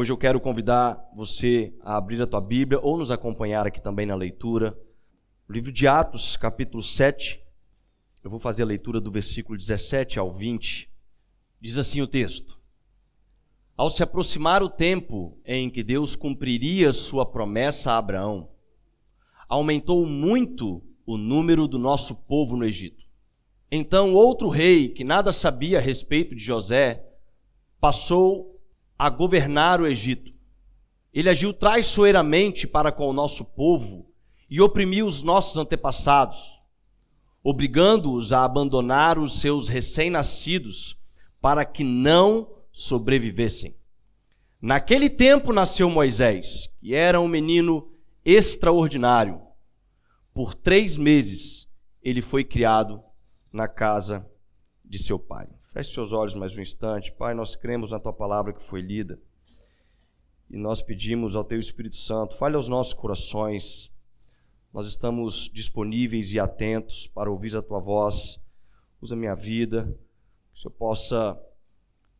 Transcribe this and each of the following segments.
Hoje eu quero convidar você a abrir a tua Bíblia ou nos acompanhar aqui também na leitura. O livro de Atos, capítulo 7. Eu vou fazer a leitura do versículo 17 ao 20. Diz assim o texto: Ao se aproximar o tempo em que Deus cumpriria sua promessa a Abraão, aumentou muito o número do nosso povo no Egito. Então outro rei, que nada sabia a respeito de José, passou a governar o Egito. Ele agiu traiçoeiramente para com o nosso povo e oprimiu os nossos antepassados, obrigando-os a abandonar os seus recém-nascidos para que não sobrevivessem. Naquele tempo nasceu Moisés, que era um menino extraordinário. Por três meses ele foi criado na casa de seu pai. Feche seus olhos mais um instante. Pai, nós cremos na tua palavra que foi lida. E nós pedimos ao teu Espírito Santo, fale aos nossos corações. Nós estamos disponíveis e atentos para ouvir a tua voz. Usa minha vida, que o Senhor possa,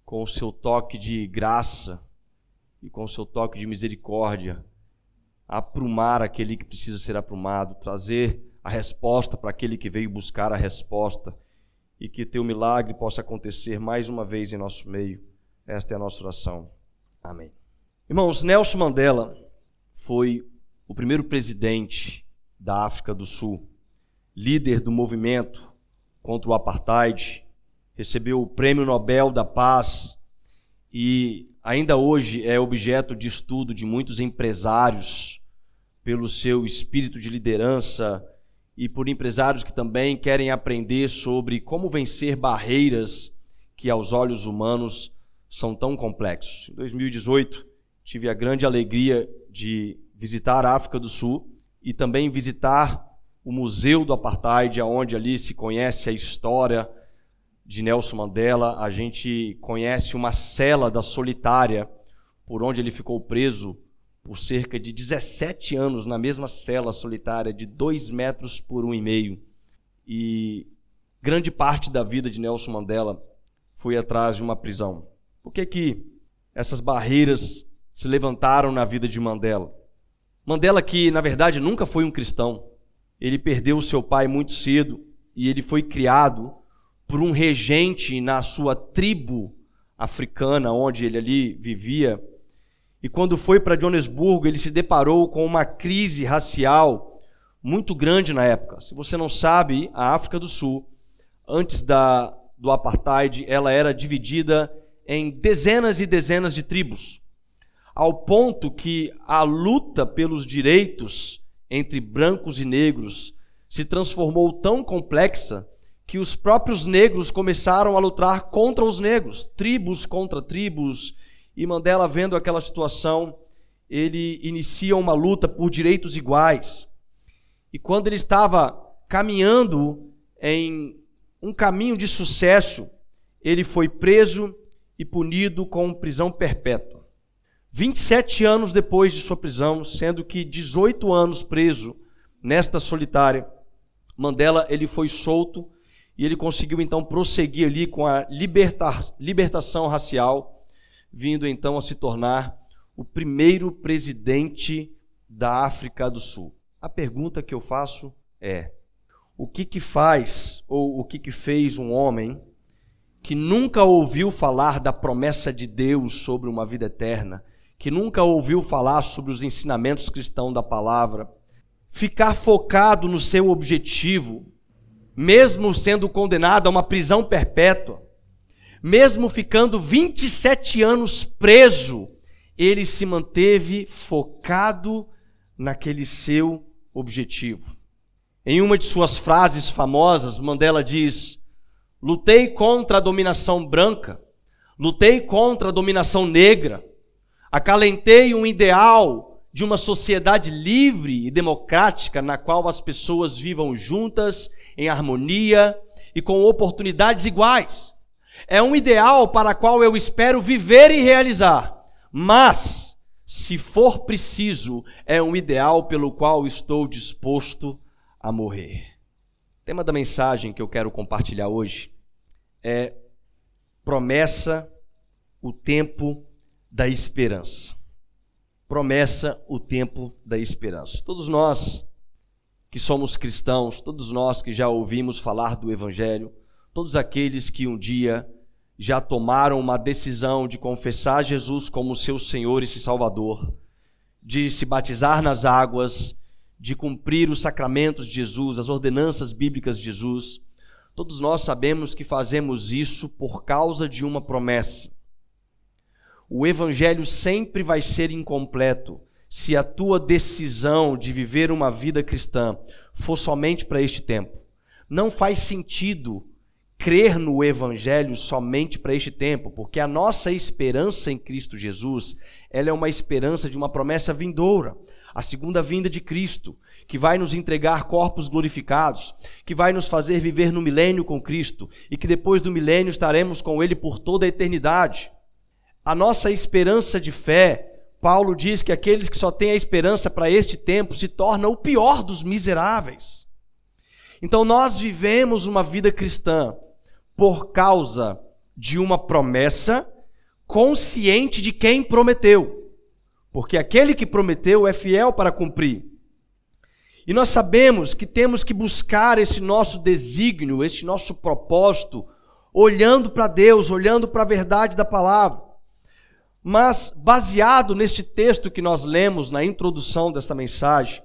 com o seu toque de graça e com o seu toque de misericórdia, aprumar aquele que precisa ser aprumado, trazer a resposta para aquele que veio buscar a resposta e que teu milagre possa acontecer mais uma vez em nosso meio. Esta é a nossa oração. Amém. Irmãos, Nelson Mandela foi o primeiro presidente da África do Sul, líder do movimento contra o apartheid, recebeu o Prêmio Nobel da Paz e ainda hoje é objeto de estudo de muitos empresários pelo seu espírito de liderança e por empresários que também querem aprender sobre como vencer barreiras que aos olhos humanos são tão complexos. Em 2018, tive a grande alegria de visitar a África do Sul e também visitar o Museu do Apartheid, onde ali se conhece a história de Nelson Mandela. A gente conhece uma cela da solitária por onde ele ficou preso por cerca de 17 anos na mesma cela solitária de 2 metros por um e meio. E grande parte da vida de Nelson Mandela foi atrás de uma prisão. Por que, que essas barreiras se levantaram na vida de Mandela? Mandela, que na verdade nunca foi um cristão, ele perdeu seu pai muito cedo e ele foi criado por um regente na sua tribo africana, onde ele ali vivia e quando foi para Joanesburgo, ele se deparou com uma crise racial muito grande na época. Se você não sabe, a África do Sul, antes da, do apartheid, ela era dividida em dezenas e dezenas de tribos, ao ponto que a luta pelos direitos entre brancos e negros se transformou tão complexa que os próprios negros começaram a lutar contra os negros, tribos contra tribos, e Mandela, vendo aquela situação, ele inicia uma luta por direitos iguais. E quando ele estava caminhando em um caminho de sucesso, ele foi preso e punido com prisão perpétua. 27 anos depois de sua prisão, sendo que 18 anos preso nesta solitária, Mandela ele foi solto e ele conseguiu então prosseguir ali com a liberta libertação racial vindo então a se tornar o primeiro presidente da África do Sul. A pergunta que eu faço é: o que que faz ou o que que fez um homem que nunca ouviu falar da promessa de Deus sobre uma vida eterna, que nunca ouviu falar sobre os ensinamentos cristãos da palavra, ficar focado no seu objetivo, mesmo sendo condenado a uma prisão perpétua, mesmo ficando 27 anos preso, ele se manteve focado naquele seu objetivo. Em uma de suas frases famosas, Mandela diz: Lutei contra a dominação branca, lutei contra a dominação negra, acalentei um ideal de uma sociedade livre e democrática na qual as pessoas vivam juntas, em harmonia e com oportunidades iguais. É um ideal para qual eu espero viver e realizar. Mas, se for preciso, é um ideal pelo qual estou disposto a morrer. O tema da mensagem que eu quero compartilhar hoje é promessa, o tempo da esperança. Promessa, o tempo da esperança. Todos nós que somos cristãos, todos nós que já ouvimos falar do Evangelho, todos aqueles que um dia já tomaram uma decisão de confessar Jesus como seu Senhor e Salvador, de se batizar nas águas, de cumprir os sacramentos de Jesus, as ordenanças bíblicas de Jesus, todos nós sabemos que fazemos isso por causa de uma promessa. O Evangelho sempre vai ser incompleto se a tua decisão de viver uma vida cristã for somente para este tempo. Não faz sentido crer no Evangelho somente para este tempo, porque a nossa esperança em Cristo Jesus, ela é uma esperança de uma promessa vindoura, a segunda vinda de Cristo, que vai nos entregar corpos glorificados, que vai nos fazer viver no milênio com Cristo e que depois do milênio estaremos com Ele por toda a eternidade. A nossa esperança de fé Paulo diz que aqueles que só têm a esperança para este tempo se tornam o pior dos miseráveis. Então nós vivemos uma vida cristã por causa de uma promessa consciente de quem prometeu. Porque aquele que prometeu é fiel para cumprir. E nós sabemos que temos que buscar esse nosso desígnio, esse nosso propósito, olhando para Deus, olhando para a verdade da palavra. Mas, baseado neste texto que nós lemos na introdução desta mensagem,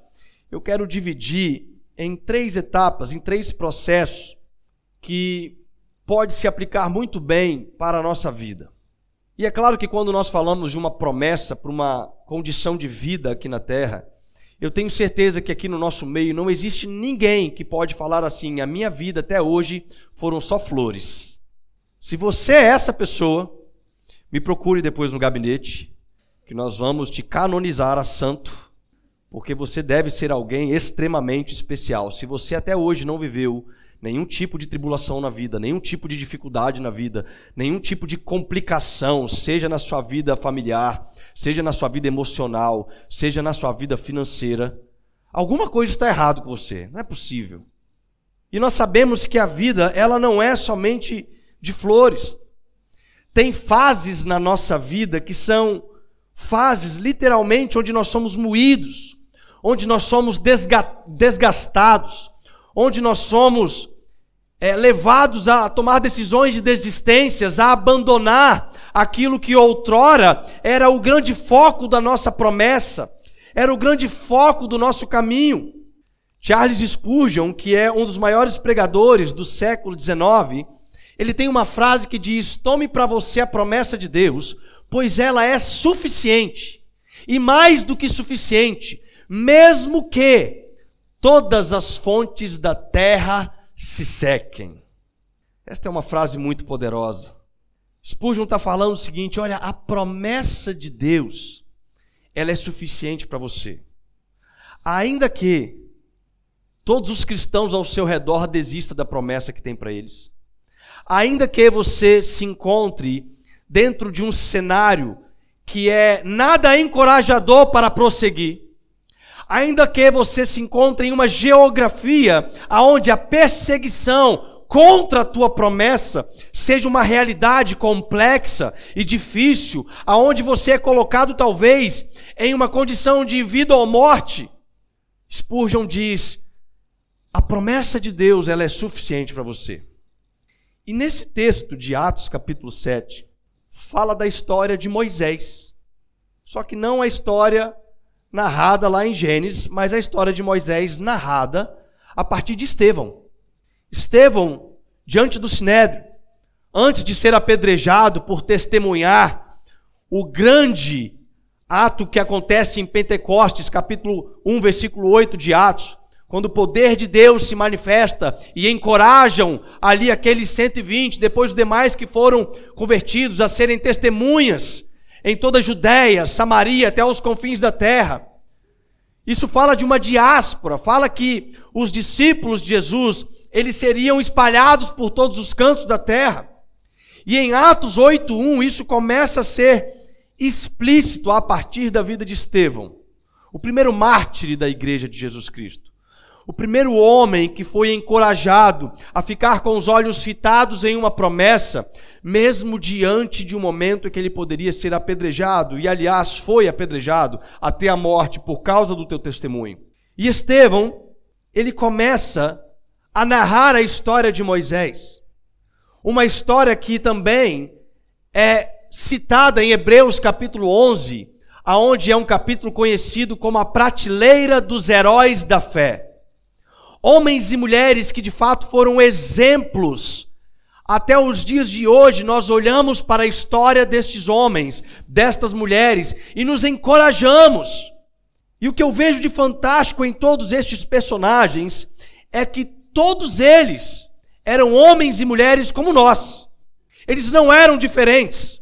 eu quero dividir em três etapas, em três processos, que pode se aplicar muito bem para a nossa vida. E é claro que quando nós falamos de uma promessa para uma condição de vida aqui na terra, eu tenho certeza que aqui no nosso meio não existe ninguém que pode falar assim: a minha vida até hoje foram só flores. Se você é essa pessoa, me procure depois no gabinete, que nós vamos te canonizar a santo, porque você deve ser alguém extremamente especial. Se você até hoje não viveu nenhum tipo de tribulação na vida, nenhum tipo de dificuldade na vida, nenhum tipo de complicação, seja na sua vida familiar, seja na sua vida emocional, seja na sua vida financeira, alguma coisa está errado com você. Não é possível. E nós sabemos que a vida, ela não é somente de flores. Tem fases na nossa vida que são fases literalmente onde nós somos moídos, onde nós somos desgastados, onde nós somos é, levados a tomar decisões de desistências, a abandonar aquilo que outrora era o grande foco da nossa promessa, era o grande foco do nosso caminho. Charles Spurgeon, que é um dos maiores pregadores do século XIX, ele tem uma frase que diz: Tome para você a promessa de Deus, pois ela é suficiente, e mais do que suficiente, mesmo que todas as fontes da terra se sequem. Esta é uma frase muito poderosa. Spurgeon está falando o seguinte: olha, a promessa de Deus, ela é suficiente para você. Ainda que todos os cristãos ao seu redor desistam da promessa que tem para eles. Ainda que você se encontre dentro de um cenário que é nada encorajador para prosseguir, ainda que você se encontre em uma geografia aonde a perseguição contra a tua promessa seja uma realidade complexa e difícil, aonde você é colocado talvez em uma condição de vida ou morte, Spurgeon diz: a promessa de Deus ela é suficiente para você. E nesse texto de Atos, capítulo 7, fala da história de Moisés. Só que não a história narrada lá em Gênesis, mas a história de Moisés narrada a partir de Estevão. Estevão, diante do Sinédrio, antes de ser apedrejado por testemunhar o grande ato que acontece em Pentecostes, capítulo 1, versículo 8 de Atos, quando o poder de Deus se manifesta e encorajam ali aqueles 120, depois os demais que foram convertidos a serem testemunhas em toda a Judéia, Samaria, até os confins da terra. Isso fala de uma diáspora, fala que os discípulos de Jesus, eles seriam espalhados por todos os cantos da terra. E em Atos 8:1 isso começa a ser explícito a partir da vida de Estevão, o primeiro mártir da igreja de Jesus Cristo. O primeiro homem que foi encorajado a ficar com os olhos fitados em uma promessa, mesmo diante de um momento em que ele poderia ser apedrejado, e aliás foi apedrejado até a morte por causa do teu testemunho. E Estevão, ele começa a narrar a história de Moisés. Uma história que também é citada em Hebreus capítulo 11, aonde é um capítulo conhecido como a prateleira dos heróis da fé. Homens e mulheres que de fato foram exemplos. Até os dias de hoje nós olhamos para a história destes homens, destas mulheres e nos encorajamos. E o que eu vejo de fantástico em todos estes personagens é que todos eles eram homens e mulheres como nós. Eles não eram diferentes.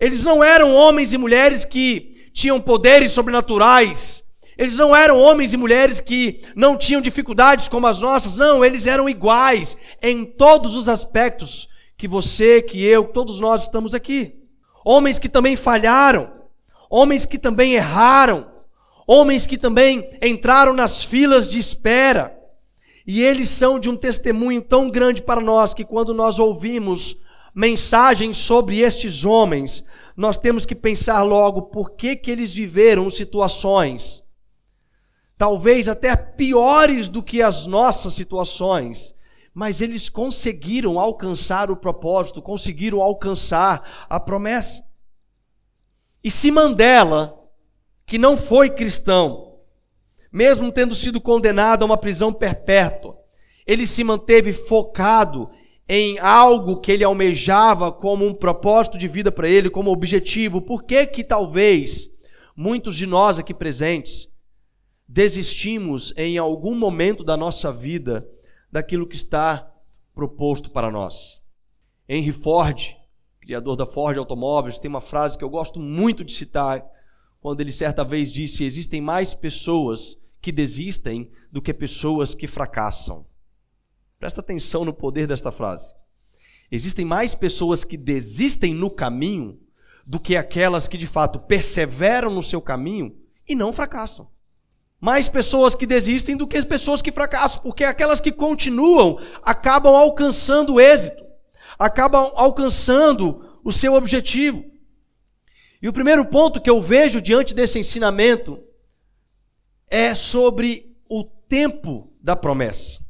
Eles não eram homens e mulheres que tinham poderes sobrenaturais. Eles não eram homens e mulheres que não tinham dificuldades como as nossas. Não, eles eram iguais em todos os aspectos que você, que eu, todos nós estamos aqui. Homens que também falharam. Homens que também erraram. Homens que também entraram nas filas de espera. E eles são de um testemunho tão grande para nós que quando nós ouvimos mensagens sobre estes homens, nós temos que pensar logo por que, que eles viveram situações, talvez até piores do que as nossas situações, mas eles conseguiram alcançar o propósito, conseguiram alcançar a promessa. E se Mandela, que não foi cristão, mesmo tendo sido condenado a uma prisão perpétua, ele se manteve focado em algo que ele almejava como um propósito de vida para ele, como objetivo. Por que que talvez muitos de nós aqui presentes desistimos em algum momento da nossa vida daquilo que está proposto para nós? Henry Ford, criador da Ford Automóveis, tem uma frase que eu gosto muito de citar quando ele certa vez disse: Existem mais pessoas que desistem do que pessoas que fracassam. Presta atenção no poder desta frase. Existem mais pessoas que desistem no caminho do que aquelas que de fato perseveram no seu caminho e não fracassam. Mais pessoas que desistem do que as pessoas que fracassam, porque aquelas que continuam acabam alcançando o êxito, acabam alcançando o seu objetivo. E o primeiro ponto que eu vejo diante desse ensinamento é sobre o tempo da promessa.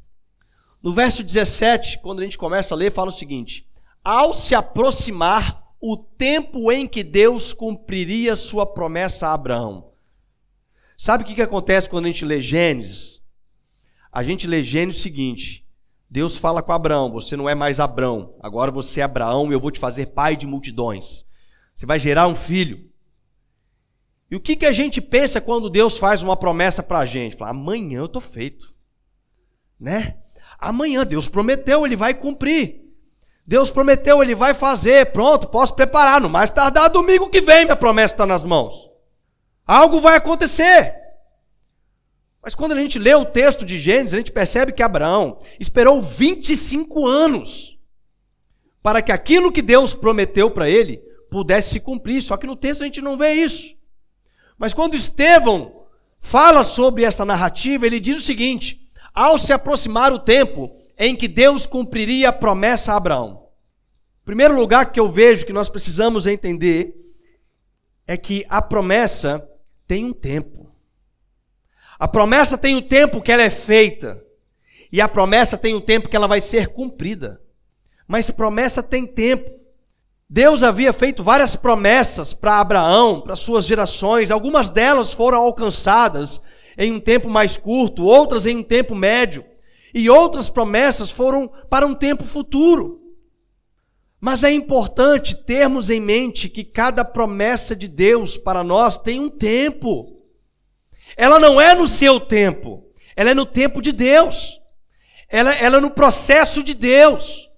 No verso 17, quando a gente começa a ler, fala o seguinte: Ao se aproximar o tempo em que Deus cumpriria sua promessa a Abraão. Sabe o que, que acontece quando a gente lê Gênesis? A gente lê Gênesis o seguinte: Deus fala com Abraão, você não é mais Abraão, agora você é Abraão e eu vou te fazer pai de multidões. Você vai gerar um filho. E o que, que a gente pensa quando Deus faz uma promessa para a gente? Fala, amanhã eu estou feito. Né? Amanhã Deus prometeu, ele vai cumprir. Deus prometeu, ele vai fazer. Pronto, posso preparar. No mais tardar domingo que vem, minha promessa está nas mãos. Algo vai acontecer. Mas quando a gente lê o texto de Gênesis, a gente percebe que Abraão esperou 25 anos para que aquilo que Deus prometeu para ele pudesse se cumprir. Só que no texto a gente não vê isso. Mas quando Estevão fala sobre essa narrativa, ele diz o seguinte: ao se aproximar o tempo em que Deus cumpriria a promessa a Abraão. O primeiro lugar que eu vejo que nós precisamos entender é que a promessa tem um tempo. A promessa tem o tempo que ela é feita. E a promessa tem o tempo que ela vai ser cumprida. Mas promessa tem tempo. Deus havia feito várias promessas para Abraão, para suas gerações, algumas delas foram alcançadas em um tempo mais curto, outras em um tempo médio, e outras promessas foram para um tempo futuro. Mas é importante termos em mente que cada promessa de Deus para nós tem um tempo. Ela não é no seu tempo, ela é no tempo de Deus. Ela, ela é no processo de Deus.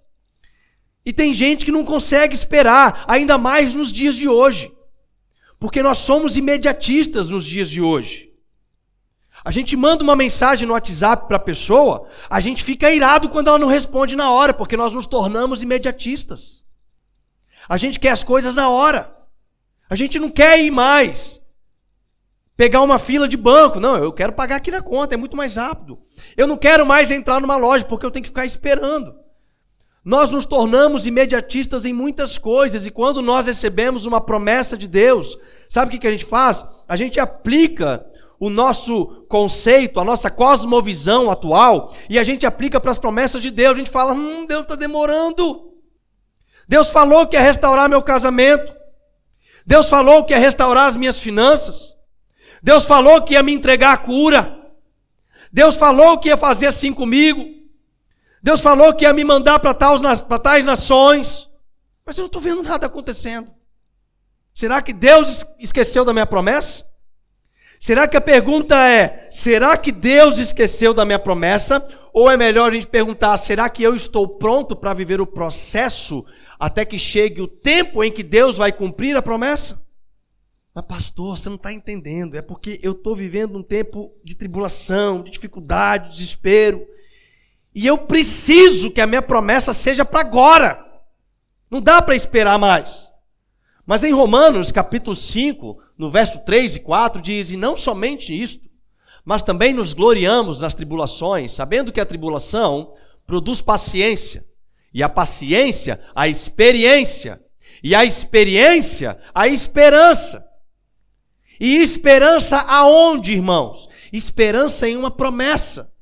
E tem gente que não consegue esperar, ainda mais nos dias de hoje. Porque nós somos imediatistas nos dias de hoje. A gente manda uma mensagem no WhatsApp para a pessoa, a gente fica irado quando ela não responde na hora, porque nós nos tornamos imediatistas. A gente quer as coisas na hora. A gente não quer ir mais pegar uma fila de banco. Não, eu quero pagar aqui na conta, é muito mais rápido. Eu não quero mais entrar numa loja porque eu tenho que ficar esperando. Nós nos tornamos imediatistas em muitas coisas e quando nós recebemos uma promessa de Deus, sabe o que a gente faz? A gente aplica o nosso conceito, a nossa cosmovisão atual e a gente aplica para as promessas de Deus. A gente fala: hum, Deus está demorando. Deus falou que ia restaurar meu casamento. Deus falou que ia restaurar as minhas finanças. Deus falou que ia me entregar a cura. Deus falou que ia fazer assim comigo. Deus falou que ia me mandar para tais, tais nações, mas eu não estou vendo nada acontecendo. Será que Deus esqueceu da minha promessa? Será que a pergunta é: será que Deus esqueceu da minha promessa? Ou é melhor a gente perguntar: será que eu estou pronto para viver o processo até que chegue o tempo em que Deus vai cumprir a promessa? Mas, pastor, você não está entendendo. É porque eu estou vivendo um tempo de tribulação, de dificuldade, de desespero. E eu preciso que a minha promessa seja para agora. Não dá para esperar mais. Mas em Romanos, capítulo 5, no verso 3 e 4, diz: E não somente isto, mas também nos gloriamos nas tribulações, sabendo que a tribulação produz paciência, e a paciência, a experiência, e a experiência, a esperança. E esperança aonde, irmãos? Esperança em uma promessa.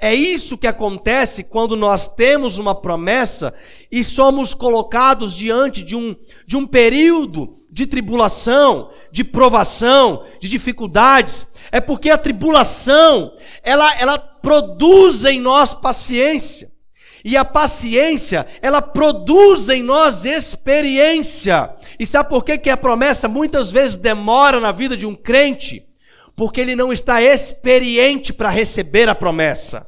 É isso que acontece quando nós temos uma promessa e somos colocados diante de um, de um período de tribulação, de provação, de dificuldades. É porque a tribulação, ela, ela produz em nós paciência. E a paciência, ela produz em nós experiência. E sabe por que, que a promessa muitas vezes demora na vida de um crente? Porque ele não está experiente para receber a promessa.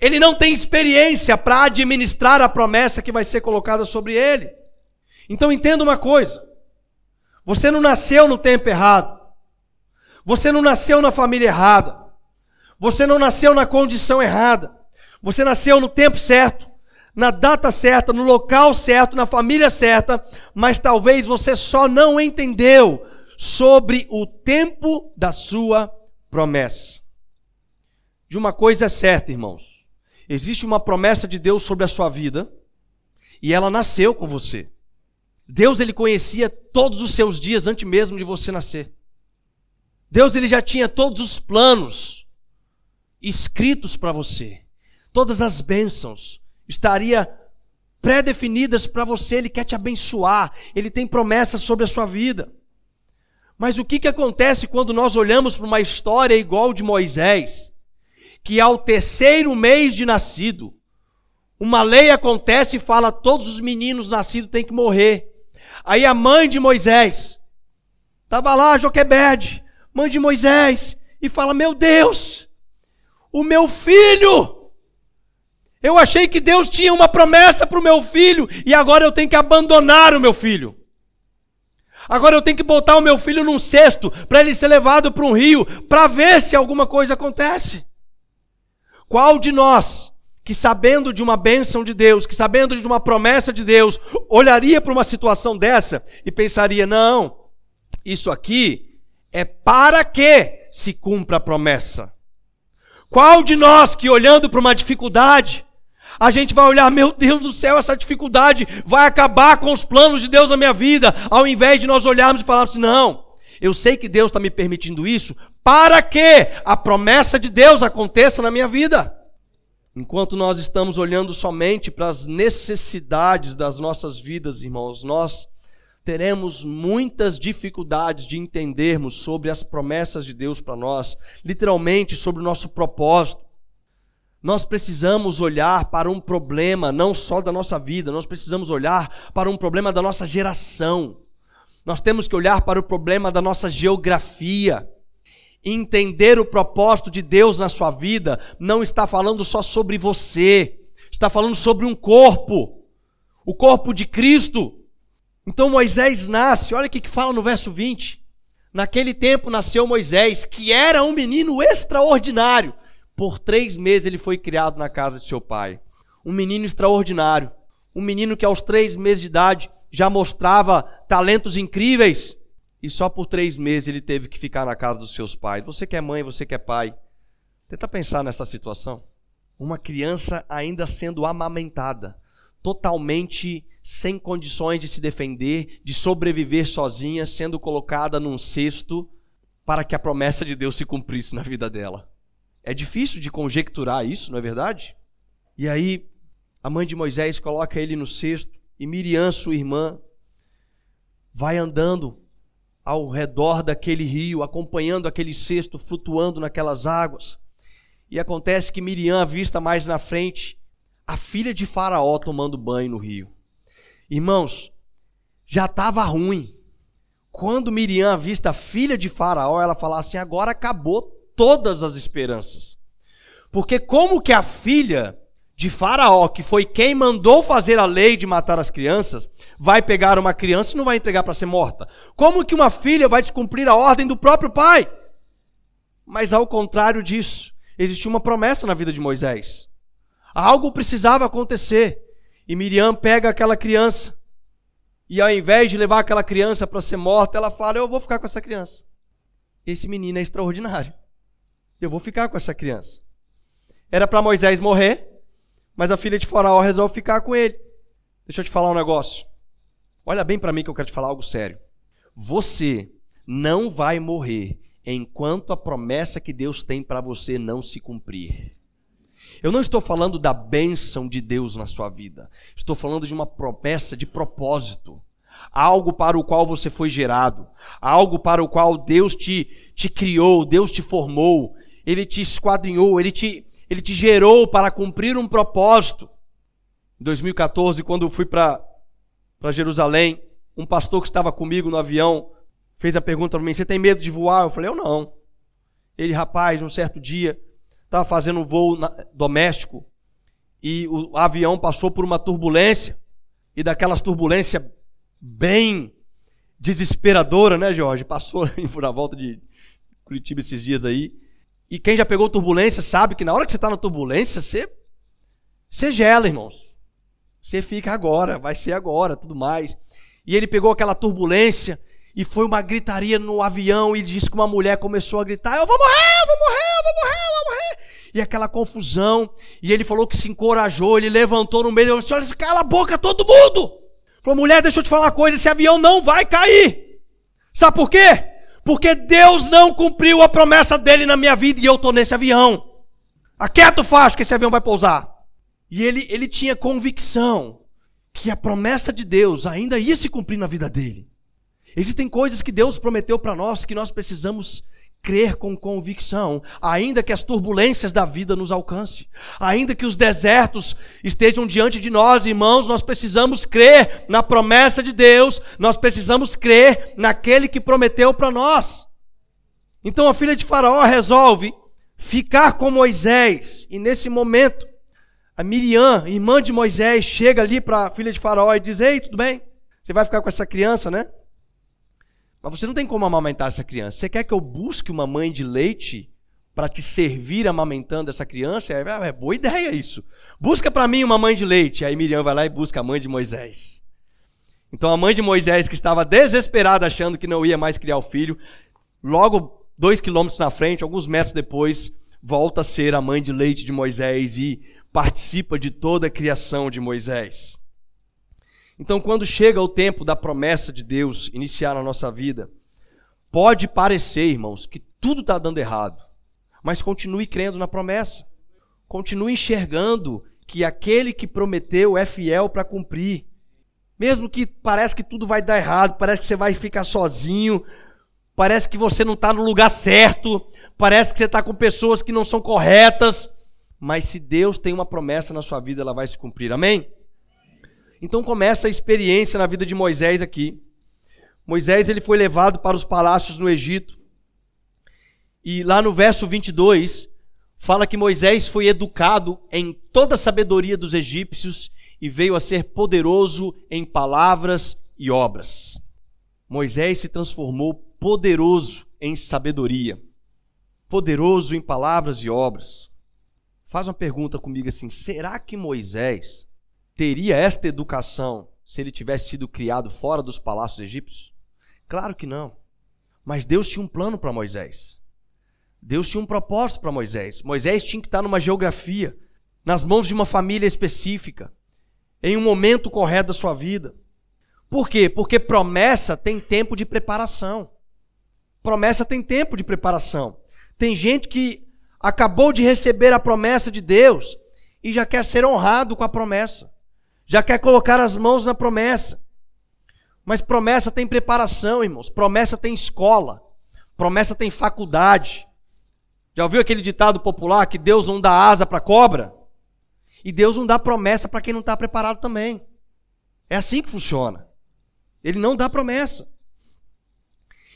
Ele não tem experiência para administrar a promessa que vai ser colocada sobre ele. Então entenda uma coisa: você não nasceu no tempo errado, você não nasceu na família errada, você não nasceu na condição errada, você nasceu no tempo certo, na data certa, no local certo, na família certa, mas talvez você só não entendeu sobre o tempo da sua promessa. De uma coisa é certa, irmãos. Existe uma promessa de Deus sobre a sua vida e ela nasceu com você. Deus ele conhecia todos os seus dias antes mesmo de você nascer. Deus ele já tinha todos os planos escritos para você. Todas as bênçãos estaria pré-definidas para você, ele quer te abençoar, ele tem promessas sobre a sua vida. Mas o que, que acontece quando nós olhamos para uma história igual de Moisés? que ao terceiro mês de nascido, uma lei acontece e fala: todos os meninos nascidos têm que morrer. Aí a mãe de Moisés, estava lá, Joquebede, mãe de Moisés, e fala: Meu Deus, o meu filho, eu achei que Deus tinha uma promessa para o meu filho, e agora eu tenho que abandonar o meu filho. Agora eu tenho que botar o meu filho num cesto para ele ser levado para um rio para ver se alguma coisa acontece. Qual de nós, que sabendo de uma bênção de Deus, que sabendo de uma promessa de Deus, olharia para uma situação dessa e pensaria: não, isso aqui é para que se cumpra a promessa? Qual de nós que olhando para uma dificuldade, a gente vai olhar, meu Deus do céu, essa dificuldade vai acabar com os planos de Deus na minha vida, ao invés de nós olharmos e falarmos assim, não, eu sei que Deus está me permitindo isso para que a promessa de Deus aconteça na minha vida. Enquanto nós estamos olhando somente para as necessidades das nossas vidas, irmãos, nós teremos muitas dificuldades de entendermos sobre as promessas de Deus para nós, literalmente sobre o nosso propósito. Nós precisamos olhar para um problema não só da nossa vida, nós precisamos olhar para um problema da nossa geração. Nós temos que olhar para o problema da nossa geografia. Entender o propósito de Deus na sua vida não está falando só sobre você, está falando sobre um corpo, o corpo de Cristo. Então Moisés nasce, olha o que fala no verso 20. Naquele tempo nasceu Moisés, que era um menino extraordinário. Por três meses ele foi criado na casa de seu pai. Um menino extraordinário. Um menino que aos três meses de idade já mostrava talentos incríveis. E só por três meses ele teve que ficar na casa dos seus pais. Você que é mãe, você que é pai, tenta pensar nessa situação. Uma criança ainda sendo amamentada, totalmente sem condições de se defender, de sobreviver sozinha, sendo colocada num cesto para que a promessa de Deus se cumprisse na vida dela. É difícil de conjecturar isso, não é verdade? E aí, a mãe de Moisés coloca ele no cesto e Miriam, sua irmã, vai andando ao redor daquele rio, acompanhando aquele cesto flutuando naquelas águas. E acontece que Miriam avista mais na frente a filha de Faraó tomando banho no rio. Irmãos, já estava ruim. Quando Miriam avista a filha de Faraó, ela fala assim: agora acabou todas as esperanças. Porque como que a filha de Faraó, que foi quem mandou fazer a lei de matar as crianças, vai pegar uma criança e não vai entregar para ser morta? Como que uma filha vai descumprir a ordem do próprio pai? Mas ao contrário disso, existia uma promessa na vida de Moisés. Algo precisava acontecer. E Miriam pega aquela criança. E ao invés de levar aquela criança para ser morta, ela fala: Eu vou ficar com essa criança. Esse menino é extraordinário. Eu vou ficar com essa criança. Era para Moisés morrer, mas a filha de Faraó resolve ficar com ele. Deixa eu te falar um negócio. Olha bem para mim que eu quero te falar algo sério. Você não vai morrer enquanto a promessa que Deus tem para você não se cumprir. Eu não estou falando da bênção de Deus na sua vida. Estou falando de uma promessa de propósito. Algo para o qual você foi gerado. Algo para o qual Deus te, te criou, Deus te formou. Ele te esquadrinhou, ele te, ele te gerou para cumprir um propósito. Em 2014, quando eu fui para Jerusalém, um pastor que estava comigo no avião fez a pergunta para mim: Você tem medo de voar? Eu falei: Eu não. Ele, rapaz, um certo dia, estava fazendo um voo na, doméstico e o avião passou por uma turbulência, e daquelas turbulências bem desesperadora, né, Jorge? Passou por a volta de Curitiba esses dias aí. E quem já pegou turbulência sabe que na hora que você está na turbulência, você, você gela, irmãos. Você fica agora, vai ser agora, tudo mais. E ele pegou aquela turbulência e foi uma gritaria no avião e disse que uma mulher começou a gritar: Eu vou morrer, eu vou morrer, eu vou morrer, eu vou morrer. E aquela confusão. E ele falou que se encorajou, ele levantou no meio e disse: Olha, cala a boca todo mundo. Falou: Mulher, deixa eu te falar uma coisa: esse avião não vai cair. Sabe por quê? Porque Deus não cumpriu a promessa dele na minha vida e eu estou nesse avião. Aquieto faz que esse avião vai pousar. E ele, ele tinha convicção que a promessa de Deus ainda ia se cumprir na vida dele. Existem coisas que Deus prometeu para nós que nós precisamos crer com convicção, ainda que as turbulências da vida nos alcance, ainda que os desertos estejam diante de nós, irmãos, nós precisamos crer na promessa de Deus, nós precisamos crer naquele que prometeu para nós. Então a filha de Faraó resolve ficar com Moisés, e nesse momento, a Miriam, irmã de Moisés, chega ali para a filha de Faraó e diz: Ei, tudo bem? Você vai ficar com essa criança, né? Mas você não tem como amamentar essa criança. Você quer que eu busque uma mãe de leite para te servir amamentando essa criança? É, é boa ideia isso. Busca para mim uma mãe de leite. Aí Miriam vai lá e busca a mãe de Moisés. Então a mãe de Moisés, que estava desesperada achando que não ia mais criar o filho, logo dois quilômetros na frente, alguns metros depois, volta a ser a mãe de leite de Moisés e participa de toda a criação de Moisés. Então, quando chega o tempo da promessa de Deus iniciar na nossa vida, pode parecer, irmãos, que tudo está dando errado, mas continue crendo na promessa, continue enxergando que aquele que prometeu é fiel para cumprir. Mesmo que parece que tudo vai dar errado, parece que você vai ficar sozinho, parece que você não está no lugar certo, parece que você está com pessoas que não são corretas, mas se Deus tem uma promessa na sua vida, ela vai se cumprir. Amém? Então começa a experiência na vida de Moisés aqui. Moisés ele foi levado para os palácios no Egito. E lá no verso 22 fala que Moisés foi educado em toda a sabedoria dos egípcios e veio a ser poderoso em palavras e obras. Moisés se transformou poderoso em sabedoria, poderoso em palavras e obras. Faz uma pergunta comigo assim: será que Moisés teria esta educação se ele tivesse sido criado fora dos palácios egípcios? Claro que não. Mas Deus tinha um plano para Moisés. Deus tinha um propósito para Moisés. Moisés tinha que estar numa geografia, nas mãos de uma família específica, em um momento correto da sua vida. Por quê? Porque promessa tem tempo de preparação. Promessa tem tempo de preparação. Tem gente que acabou de receber a promessa de Deus e já quer ser honrado com a promessa. Já quer colocar as mãos na promessa. Mas promessa tem preparação, irmãos. Promessa tem escola. Promessa tem faculdade. Já ouviu aquele ditado popular que Deus não dá asa para cobra? E Deus não dá promessa para quem não está preparado também. É assim que funciona. Ele não dá promessa.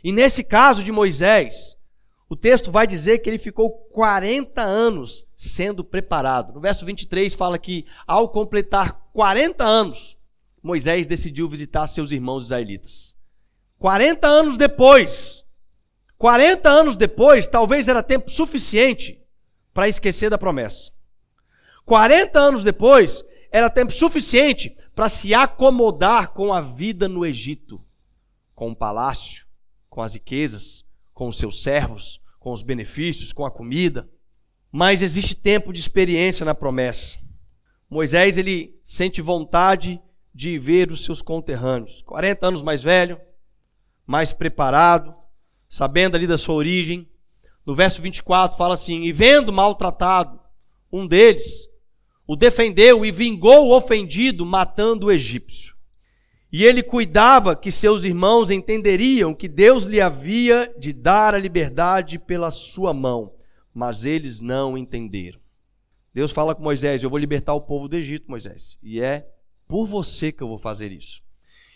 E nesse caso de Moisés, o texto vai dizer que ele ficou 40 anos sendo preparado. No verso 23 fala que ao completar 40 anos, Moisés decidiu visitar seus irmãos israelitas. 40 anos depois, 40 anos depois, talvez era tempo suficiente para esquecer da promessa. 40 anos depois, era tempo suficiente para se acomodar com a vida no Egito, com o palácio, com as riquezas, com os seus servos, com os benefícios, com a comida. Mas existe tempo de experiência na promessa. Moisés ele sente vontade de ver os seus conterrâneos, 40 anos mais velho, mais preparado, sabendo ali da sua origem. No verso 24 fala assim: "E vendo maltratado um deles, o defendeu e vingou o ofendido, matando o egípcio. E ele cuidava que seus irmãos entenderiam que Deus lhe havia de dar a liberdade pela sua mão, mas eles não entenderam. Deus fala com Moisés: Eu vou libertar o povo do Egito, Moisés, e é por você que eu vou fazer isso.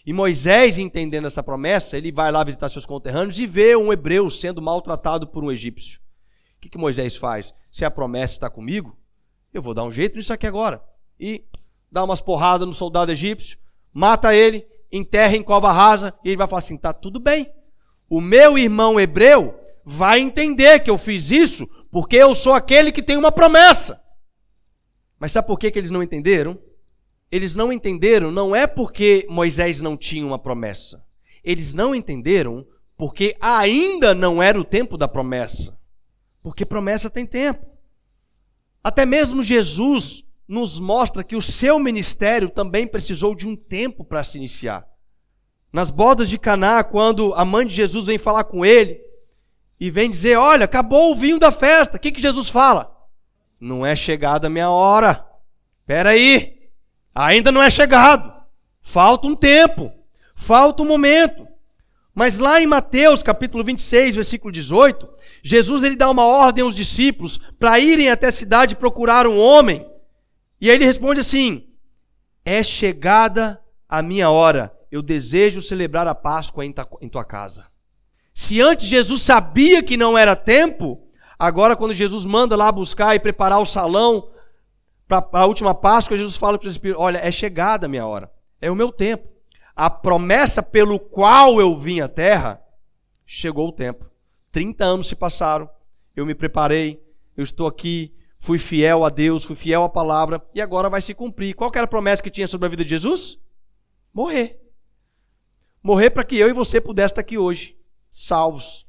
E Moisés, entendendo essa promessa, ele vai lá visitar seus conterrâneos e vê um hebreu sendo maltratado por um egípcio. O que, que Moisés faz? Se a promessa está comigo, eu vou dar um jeito nisso aqui agora. E dá umas porradas no soldado egípcio, mata ele, enterra em cova rasa, e ele vai falar assim: tá tudo bem. O meu irmão hebreu vai entender que eu fiz isso porque eu sou aquele que tem uma promessa. Mas sabe por que, que eles não entenderam? Eles não entenderam não é porque Moisés não tinha uma promessa. Eles não entenderam porque ainda não era o tempo da promessa. Porque promessa tem tempo. Até mesmo Jesus nos mostra que o seu ministério também precisou de um tempo para se iniciar. Nas bodas de Caná, quando a mãe de Jesus vem falar com ele e vem dizer: "Olha, acabou o vinho da festa". O que que Jesus fala? Não é chegada a minha hora. Espera aí. Ainda não é chegado. Falta um tempo. Falta um momento. Mas lá em Mateus, capítulo 26, versículo 18, Jesus ele dá uma ordem aos discípulos para irem até a cidade procurar um homem e aí ele responde assim: É chegada a minha hora, eu desejo celebrar a Páscoa em tua casa. Se antes Jesus sabia que não era tempo, agora quando Jesus manda lá buscar e preparar o salão para a última Páscoa, Jesus fala para o Espírito: Olha, é chegada a minha hora, é o meu tempo. A promessa pelo qual eu vim à terra, chegou o tempo. 30 anos se passaram, eu me preparei, eu estou aqui, fui fiel a Deus, fui fiel à palavra e agora vai se cumprir. Qual era a promessa que tinha sobre a vida de Jesus? Morrer. Morrer para que eu e você pudéssemos estar aqui hoje, salvos,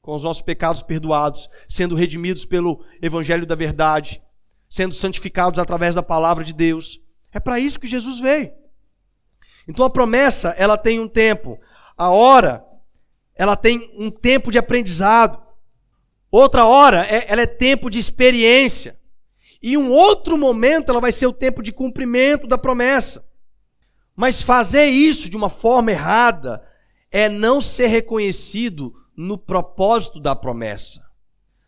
com os nossos pecados perdoados, sendo redimidos pelo evangelho da verdade, sendo santificados através da palavra de Deus. É para isso que Jesus veio. Então a promessa, ela tem um tempo. A hora, ela tem um tempo de aprendizado. Outra hora, é, ela é tempo de experiência. E um outro momento, ela vai ser o tempo de cumprimento da promessa. Mas fazer isso de uma forma errada é não ser reconhecido no propósito da promessa.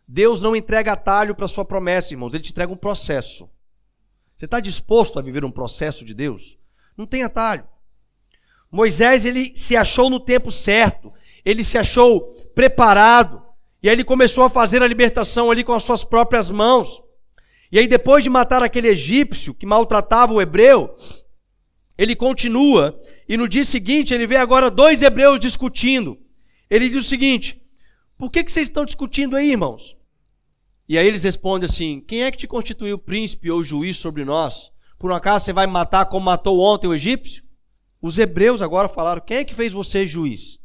Deus não entrega atalho para sua promessa, irmãos, ele te entrega um processo. Você está disposto a viver um processo de Deus? Não tem atalho. Moisés, ele se achou no tempo certo, ele se achou preparado, e aí ele começou a fazer a libertação ali com as suas próprias mãos. E aí, depois de matar aquele egípcio que maltratava o hebreu, ele continua, e no dia seguinte ele vê agora dois hebreus discutindo. Ele diz o seguinte: Por que, que vocês estão discutindo aí, irmãos? E aí eles respondem assim: Quem é que te constituiu príncipe ou juiz sobre nós? Por um acaso você vai matar como matou ontem o egípcio? Os hebreus agora falaram: Quem é que fez você juiz?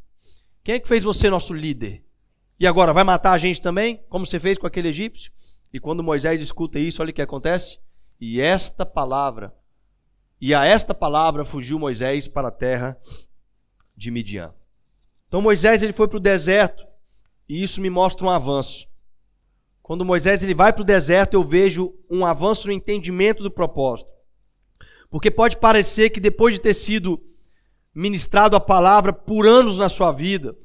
Quem é que fez você nosso líder? E agora vai matar a gente também, como você fez com aquele egípcio? E quando Moisés escuta isso, olha o que acontece. E esta palavra, e a esta palavra fugiu Moisés para a terra de Midian. Então Moisés ele foi para o deserto e isso me mostra um avanço. Quando Moisés ele vai para o deserto, eu vejo um avanço no entendimento do propósito. Porque pode parecer que depois de ter sido ministrado a palavra por anos na sua vida,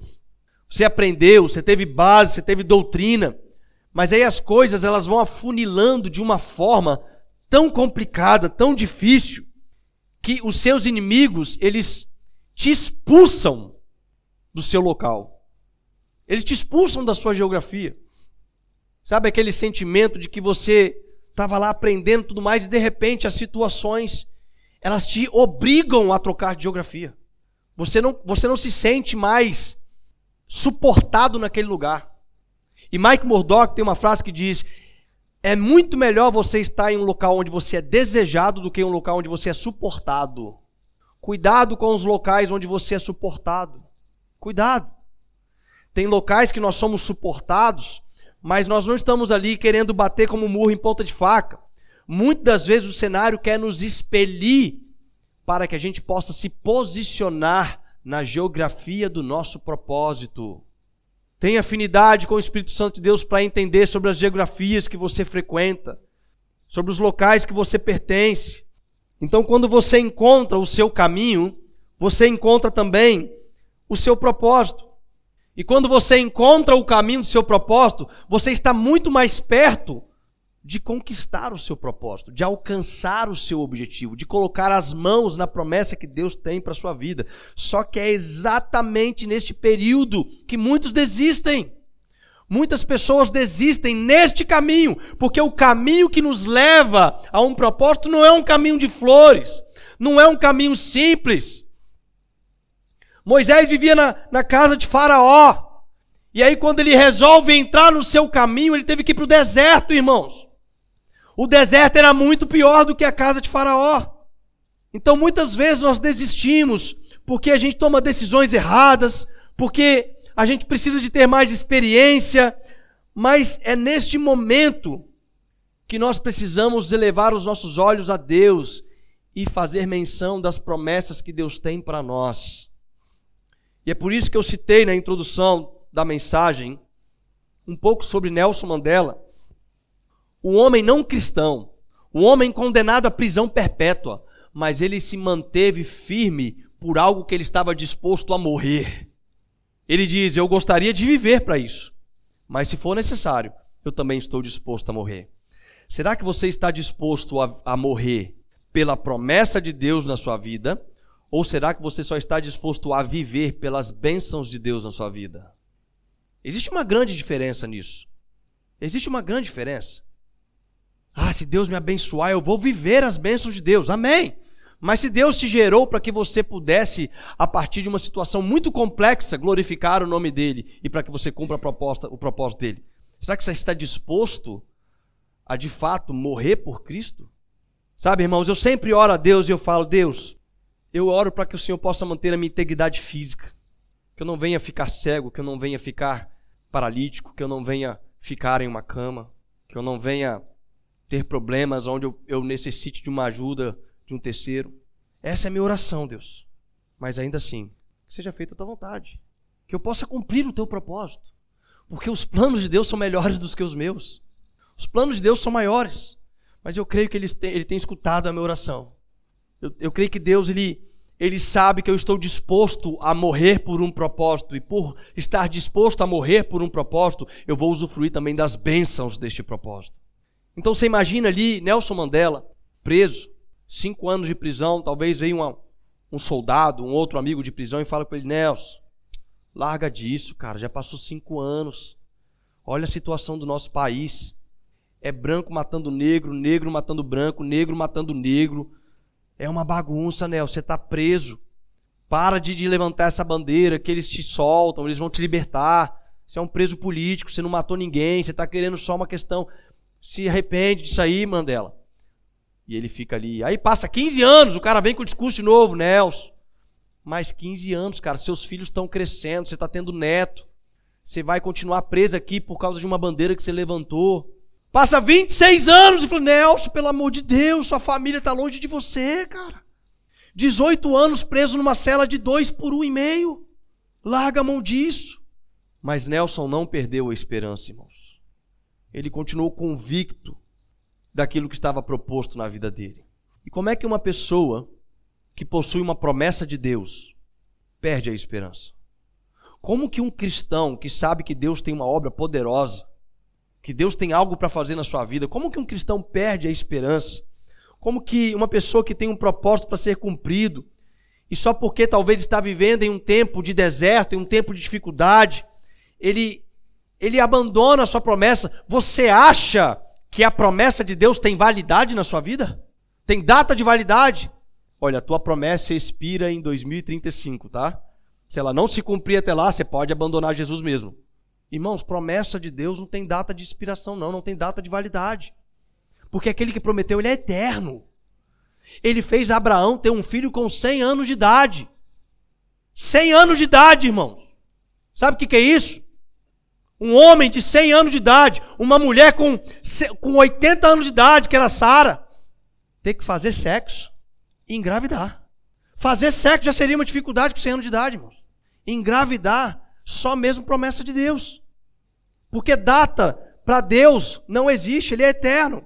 você aprendeu, você teve base, você teve doutrina, mas aí as coisas elas vão afunilando de uma forma tão complicada, tão difícil, que os seus inimigos, eles te expulsam do seu local. Eles te expulsam da sua geografia. Sabe aquele sentimento de que você estava lá aprendendo tudo mais e de repente as situações elas te obrigam a trocar de geografia. Você não, você não se sente mais suportado naquele lugar. E Mike Murdock tem uma frase que diz: é muito melhor você estar em um local onde você é desejado do que em um local onde você é suportado. Cuidado com os locais onde você é suportado. Cuidado. Tem locais que nós somos suportados, mas nós não estamos ali querendo bater como murro em ponta de faca. Muitas das vezes o cenário quer nos expelir para que a gente possa se posicionar na geografia do nosso propósito. Tem afinidade com o Espírito Santo de Deus para entender sobre as geografias que você frequenta, sobre os locais que você pertence. Então, quando você encontra o seu caminho, você encontra também o seu propósito. E quando você encontra o caminho do seu propósito, você está muito mais perto de conquistar o seu propósito, de alcançar o seu objetivo, de colocar as mãos na promessa que Deus tem para a sua vida. Só que é exatamente neste período que muitos desistem. Muitas pessoas desistem neste caminho, porque o caminho que nos leva a um propósito não é um caminho de flores, não é um caminho simples. Moisés vivia na, na casa de Faraó, e aí, quando ele resolve entrar no seu caminho, ele teve que ir para o deserto, irmãos. O deserto era muito pior do que a casa de Faraó. Então muitas vezes nós desistimos porque a gente toma decisões erradas, porque a gente precisa de ter mais experiência, mas é neste momento que nós precisamos elevar os nossos olhos a Deus e fazer menção das promessas que Deus tem para nós. E é por isso que eu citei na introdução da mensagem um pouco sobre Nelson Mandela o homem não cristão, o homem condenado à prisão perpétua, mas ele se manteve firme por algo que ele estava disposto a morrer. Ele diz: Eu gostaria de viver para isso, mas se for necessário, eu também estou disposto a morrer. Será que você está disposto a, a morrer pela promessa de Deus na sua vida? Ou será que você só está disposto a viver pelas bênçãos de Deus na sua vida? Existe uma grande diferença nisso. Existe uma grande diferença. Ah, se Deus me abençoar, eu vou viver as bênçãos de Deus. Amém. Mas se Deus te gerou para que você pudesse, a partir de uma situação muito complexa, glorificar o nome dele e para que você cumpra a proposta, o propósito dele, será que você está disposto a de fato morrer por Cristo? Sabe, irmãos, eu sempre oro a Deus e eu falo: Deus, eu oro para que o Senhor possa manter a minha integridade física, que eu não venha ficar cego, que eu não venha ficar paralítico, que eu não venha ficar em uma cama, que eu não venha ter problemas onde eu, eu necessite de uma ajuda de um terceiro. Essa é a minha oração, Deus. Mas ainda assim, que seja feita a tua vontade. Que eu possa cumprir o teu propósito. Porque os planos de Deus são melhores do que os meus. Os planos de Deus são maiores. Mas eu creio que Ele tem, ele tem escutado a minha oração. Eu, eu creio que Deus, ele, ele sabe que eu estou disposto a morrer por um propósito. E por estar disposto a morrer por um propósito, eu vou usufruir também das bênçãos deste propósito. Então você imagina ali Nelson Mandela preso, cinco anos de prisão, talvez veio uma, um soldado, um outro amigo de prisão e fala com ele, Nelson, larga disso, cara, já passou cinco anos. Olha a situação do nosso país. É branco matando negro, negro matando branco, negro matando negro. É uma bagunça, Nelson, você está preso. Para de, de levantar essa bandeira, que eles te soltam, eles vão te libertar. Você é um preso político, você não matou ninguém, você está querendo só uma questão se arrepende disso aí, Mandela. E ele fica ali. Aí passa 15 anos, o cara vem com o discurso de novo, Nelson. Mais 15 anos, cara. Seus filhos estão crescendo, você está tendo neto. Você vai continuar preso aqui por causa de uma bandeira que você levantou. Passa 26 anos e fala, Nelson, pelo amor de Deus, sua família está longe de você, cara. 18 anos preso numa cela de dois por um e meio. Larga a mão disso. Mas Nelson não perdeu a esperança, irmãos. Ele continuou convicto daquilo que estava proposto na vida dele. E como é que uma pessoa que possui uma promessa de Deus perde a esperança? Como que um cristão que sabe que Deus tem uma obra poderosa, que Deus tem algo para fazer na sua vida, como que um cristão perde a esperança? Como que uma pessoa que tem um propósito para ser cumprido, e só porque talvez está vivendo em um tempo de deserto, em um tempo de dificuldade, ele, ele abandona a sua promessa. Você acha que a promessa de Deus tem validade na sua vida? Tem data de validade? Olha, a tua promessa expira em 2035, tá? Se ela não se cumprir até lá, você pode abandonar Jesus mesmo. Irmãos, promessa de Deus não tem data de expiração, não, não tem data de validade. Porque aquele que prometeu, ele é eterno. Ele fez Abraão ter um filho com 100 anos de idade. 100 anos de idade, irmãos. Sabe o que, que é isso? Um homem de 100 anos de idade, uma mulher com, com 80 anos de idade, que era Sara, ter que fazer sexo e engravidar. Fazer sexo já seria uma dificuldade com 100 anos de idade, irmãos engravidar só mesmo promessa de Deus. Porque data para Deus não existe, ele é eterno.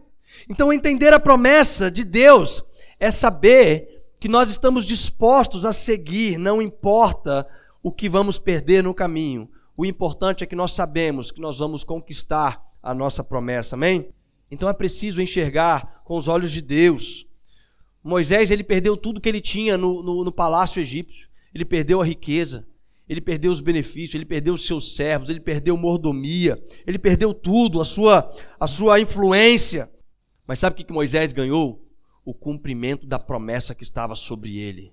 Então entender a promessa de Deus é saber que nós estamos dispostos a seguir, não importa o que vamos perder no caminho. O importante é que nós sabemos que nós vamos conquistar a nossa promessa, amém? Então é preciso enxergar com os olhos de Deus. Moisés ele perdeu tudo que ele tinha no, no, no palácio egípcio. Ele perdeu a riqueza, ele perdeu os benefícios, ele perdeu os seus servos, ele perdeu mordomia, ele perdeu tudo, a sua, a sua influência. Mas sabe o que Moisés ganhou? O cumprimento da promessa que estava sobre ele.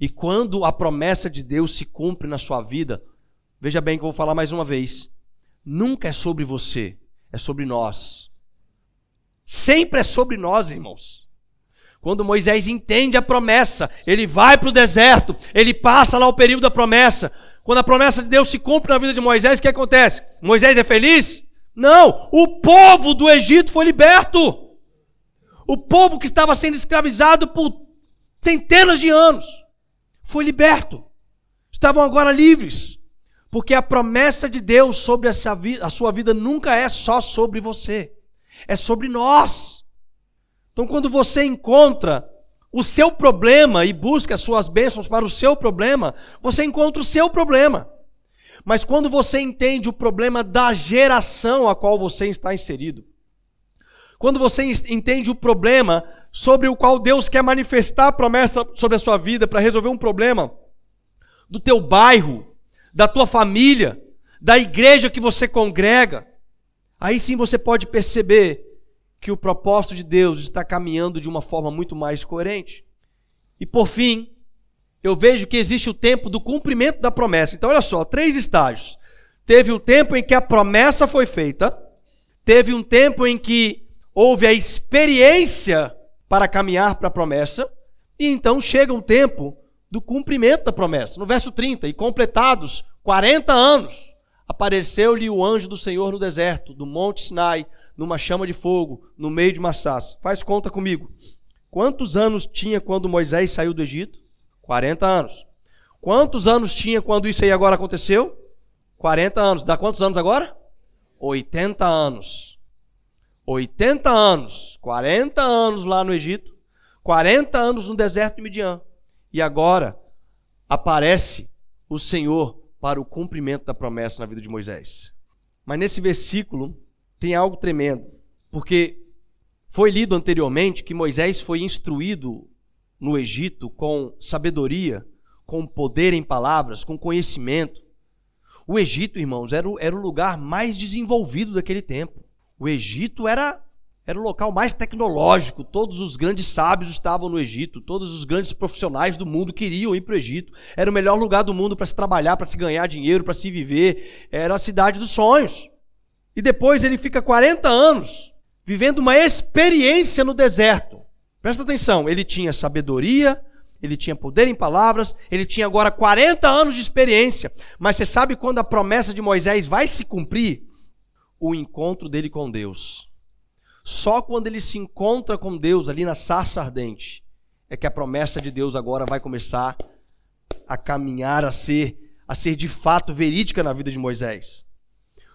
E quando a promessa de Deus se cumpre na sua vida, veja bem que eu vou falar mais uma vez: nunca é sobre você, é sobre nós. Sempre é sobre nós, irmãos. Quando Moisés entende a promessa, ele vai para o deserto, ele passa lá o período da promessa. Quando a promessa de Deus se cumpre na vida de Moisés, o que acontece? Moisés é feliz? Não, o povo do Egito foi liberto. O povo que estava sendo escravizado por centenas de anos foi liberto. Estavam agora livres. Porque a promessa de Deus sobre a sua vida nunca é só sobre você, é sobre nós. Então, quando você encontra o seu problema e busca as suas bênçãos para o seu problema, você encontra o seu problema. Mas quando você entende o problema da geração a qual você está inserido, quando você entende o problema sobre o qual Deus quer manifestar a promessa sobre a sua vida para resolver um problema do teu bairro, da tua família, da igreja que você congrega, aí sim você pode perceber que o propósito de Deus está caminhando de uma forma muito mais coerente. E por fim, eu vejo que existe o tempo do cumprimento da promessa. Então, olha só, três estágios. Teve o tempo em que a promessa foi feita, teve um tempo em que houve a experiência para caminhar para a promessa, e então chega um tempo do cumprimento da promessa. No verso 30, e completados 40 anos, apareceu-lhe o anjo do Senhor no deserto, do monte Sinai, numa chama de fogo, no meio de massas. Faz conta comigo. Quantos anos tinha quando Moisés saiu do Egito? 40 anos. Quantos anos tinha quando isso aí agora aconteceu? 40 anos. Dá quantos anos agora? 80 anos. 80 anos. 40 anos lá no Egito. 40 anos no deserto de Midian. E agora aparece o Senhor para o cumprimento da promessa na vida de Moisés. Mas nesse versículo, tem algo tremendo, porque foi lido anteriormente que Moisés foi instruído no Egito com sabedoria, com poder em palavras, com conhecimento. O Egito, irmãos, era o, era o lugar mais desenvolvido daquele tempo. O Egito era, era o local mais tecnológico. Todos os grandes sábios estavam no Egito. Todos os grandes profissionais do mundo queriam ir para o Egito. Era o melhor lugar do mundo para se trabalhar, para se ganhar dinheiro, para se viver. Era a cidade dos sonhos. E depois ele fica 40 anos vivendo uma experiência no deserto. Presta atenção, ele tinha sabedoria, ele tinha poder em palavras, ele tinha agora 40 anos de experiência. Mas você sabe quando a promessa de Moisés vai se cumprir? O encontro dele com Deus. Só quando ele se encontra com Deus ali na sarça ardente é que a promessa de Deus agora vai começar a caminhar a ser a ser de fato verídica na vida de Moisés.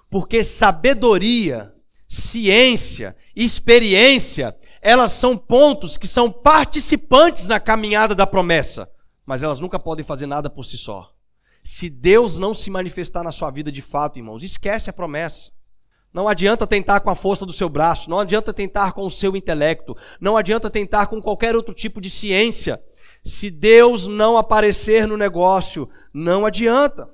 Porque sabedoria, ciência, experiência, elas são pontos que são participantes na caminhada da promessa, mas elas nunca podem fazer nada por si só. Se Deus não se manifestar na sua vida de fato, irmãos, esquece a promessa. Não adianta tentar com a força do seu braço, não adianta tentar com o seu intelecto, não adianta tentar com qualquer outro tipo de ciência. Se Deus não aparecer no negócio, não adianta.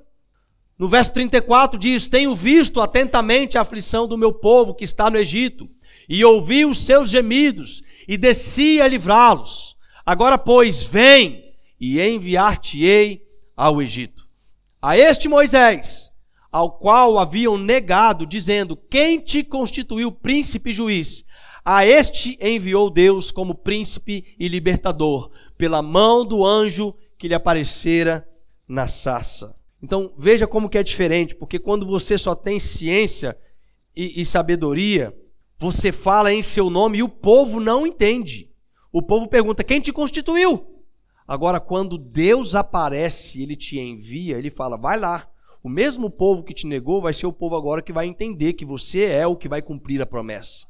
No verso 34 diz: Tenho visto atentamente a aflição do meu povo que está no Egito, e ouvi os seus gemidos, e desci a livrá-los. Agora, pois, vem e enviar-te-ei ao Egito. A este Moisés, ao qual haviam negado, dizendo: Quem te constituiu príncipe e juiz? A este enviou Deus como príncipe e libertador, pela mão do anjo que lhe aparecera na sarça. Então veja como que é diferente, porque quando você só tem ciência e, e sabedoria, você fala em seu nome e o povo não entende. O povo pergunta: quem te constituiu? Agora, quando Deus aparece, ele te envia, ele fala: vai lá. O mesmo povo que te negou vai ser o povo agora que vai entender que você é o que vai cumprir a promessa.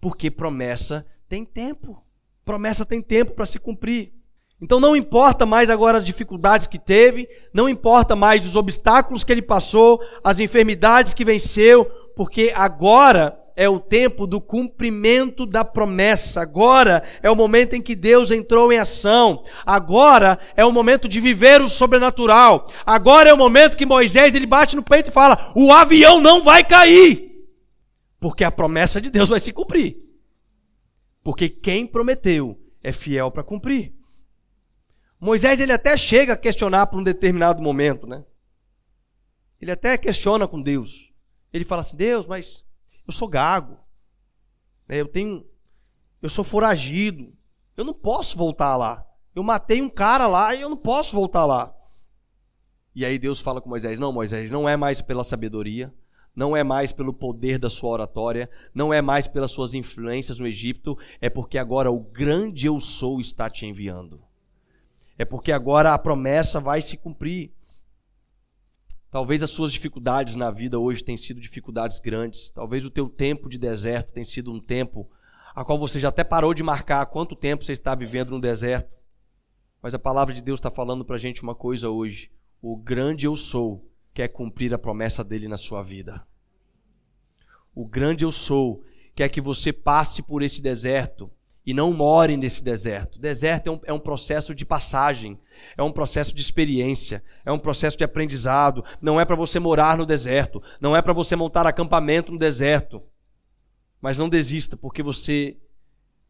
Porque promessa tem tempo. Promessa tem tempo para se cumprir. Então não importa mais agora as dificuldades que teve, não importa mais os obstáculos que ele passou, as enfermidades que venceu, porque agora é o tempo do cumprimento da promessa. Agora é o momento em que Deus entrou em ação. Agora é o momento de viver o sobrenatural. Agora é o momento que Moisés ele bate no peito e fala: "O avião não vai cair". Porque a promessa de Deus vai se cumprir. Porque quem prometeu é fiel para cumprir. Moisés ele até chega a questionar por um determinado momento, né? Ele até questiona com Deus. Ele fala assim: Deus, mas eu sou gago, né? eu tenho, eu sou foragido, eu não posso voltar lá. Eu matei um cara lá e eu não posso voltar lá. E aí Deus fala com Moisés: Não, Moisés, não é mais pela sabedoria, não é mais pelo poder da sua oratória, não é mais pelas suas influências no Egito, é porque agora o grande eu sou está te enviando. É porque agora a promessa vai se cumprir. Talvez as suas dificuldades na vida hoje tenham sido dificuldades grandes. Talvez o teu tempo de deserto tenha sido um tempo a qual você já até parou de marcar quanto tempo você está vivendo no deserto. Mas a palavra de Deus está falando para a gente uma coisa hoje. O grande eu sou quer cumprir a promessa dele na sua vida. O grande eu sou quer que você passe por esse deserto e não morem nesse deserto. Deserto é um, é um, processo de passagem, é um processo de experiência, é um processo de aprendizado. Não é para você morar no deserto, não é para você montar acampamento no deserto. Mas não desista, porque você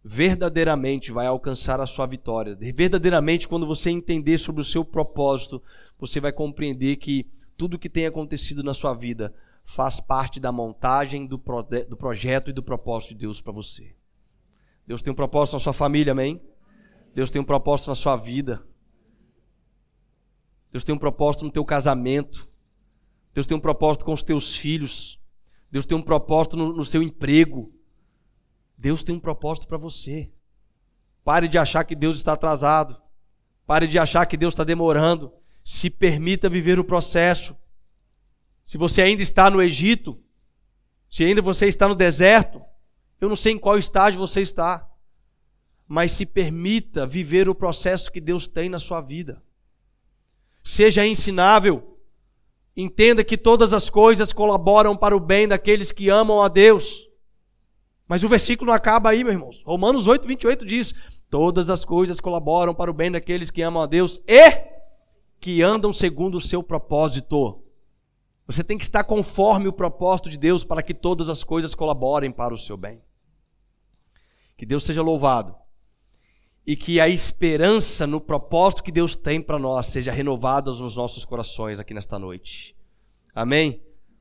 verdadeiramente vai alcançar a sua vitória. Verdadeiramente, quando você entender sobre o seu propósito, você vai compreender que tudo que tem acontecido na sua vida faz parte da montagem do, pro, do projeto e do propósito de Deus para você. Deus tem um propósito na sua família, amém? Deus tem um propósito na sua vida. Deus tem um propósito no teu casamento. Deus tem um propósito com os teus filhos. Deus tem um propósito no, no seu emprego. Deus tem um propósito para você. Pare de achar que Deus está atrasado. Pare de achar que Deus está demorando. Se permita viver o processo. Se você ainda está no Egito, se ainda você está no deserto, eu não sei em qual estágio você está, mas se permita viver o processo que Deus tem na sua vida. Seja ensinável. Entenda que todas as coisas colaboram para o bem daqueles que amam a Deus. Mas o versículo não acaba aí, meus irmãos. Romanos 8, 28 diz: Todas as coisas colaboram para o bem daqueles que amam a Deus e que andam segundo o seu propósito. Você tem que estar conforme o propósito de Deus para que todas as coisas colaborem para o seu bem. Que Deus seja louvado. E que a esperança no propósito que Deus tem para nós seja renovada nos nossos corações aqui nesta noite. Amém?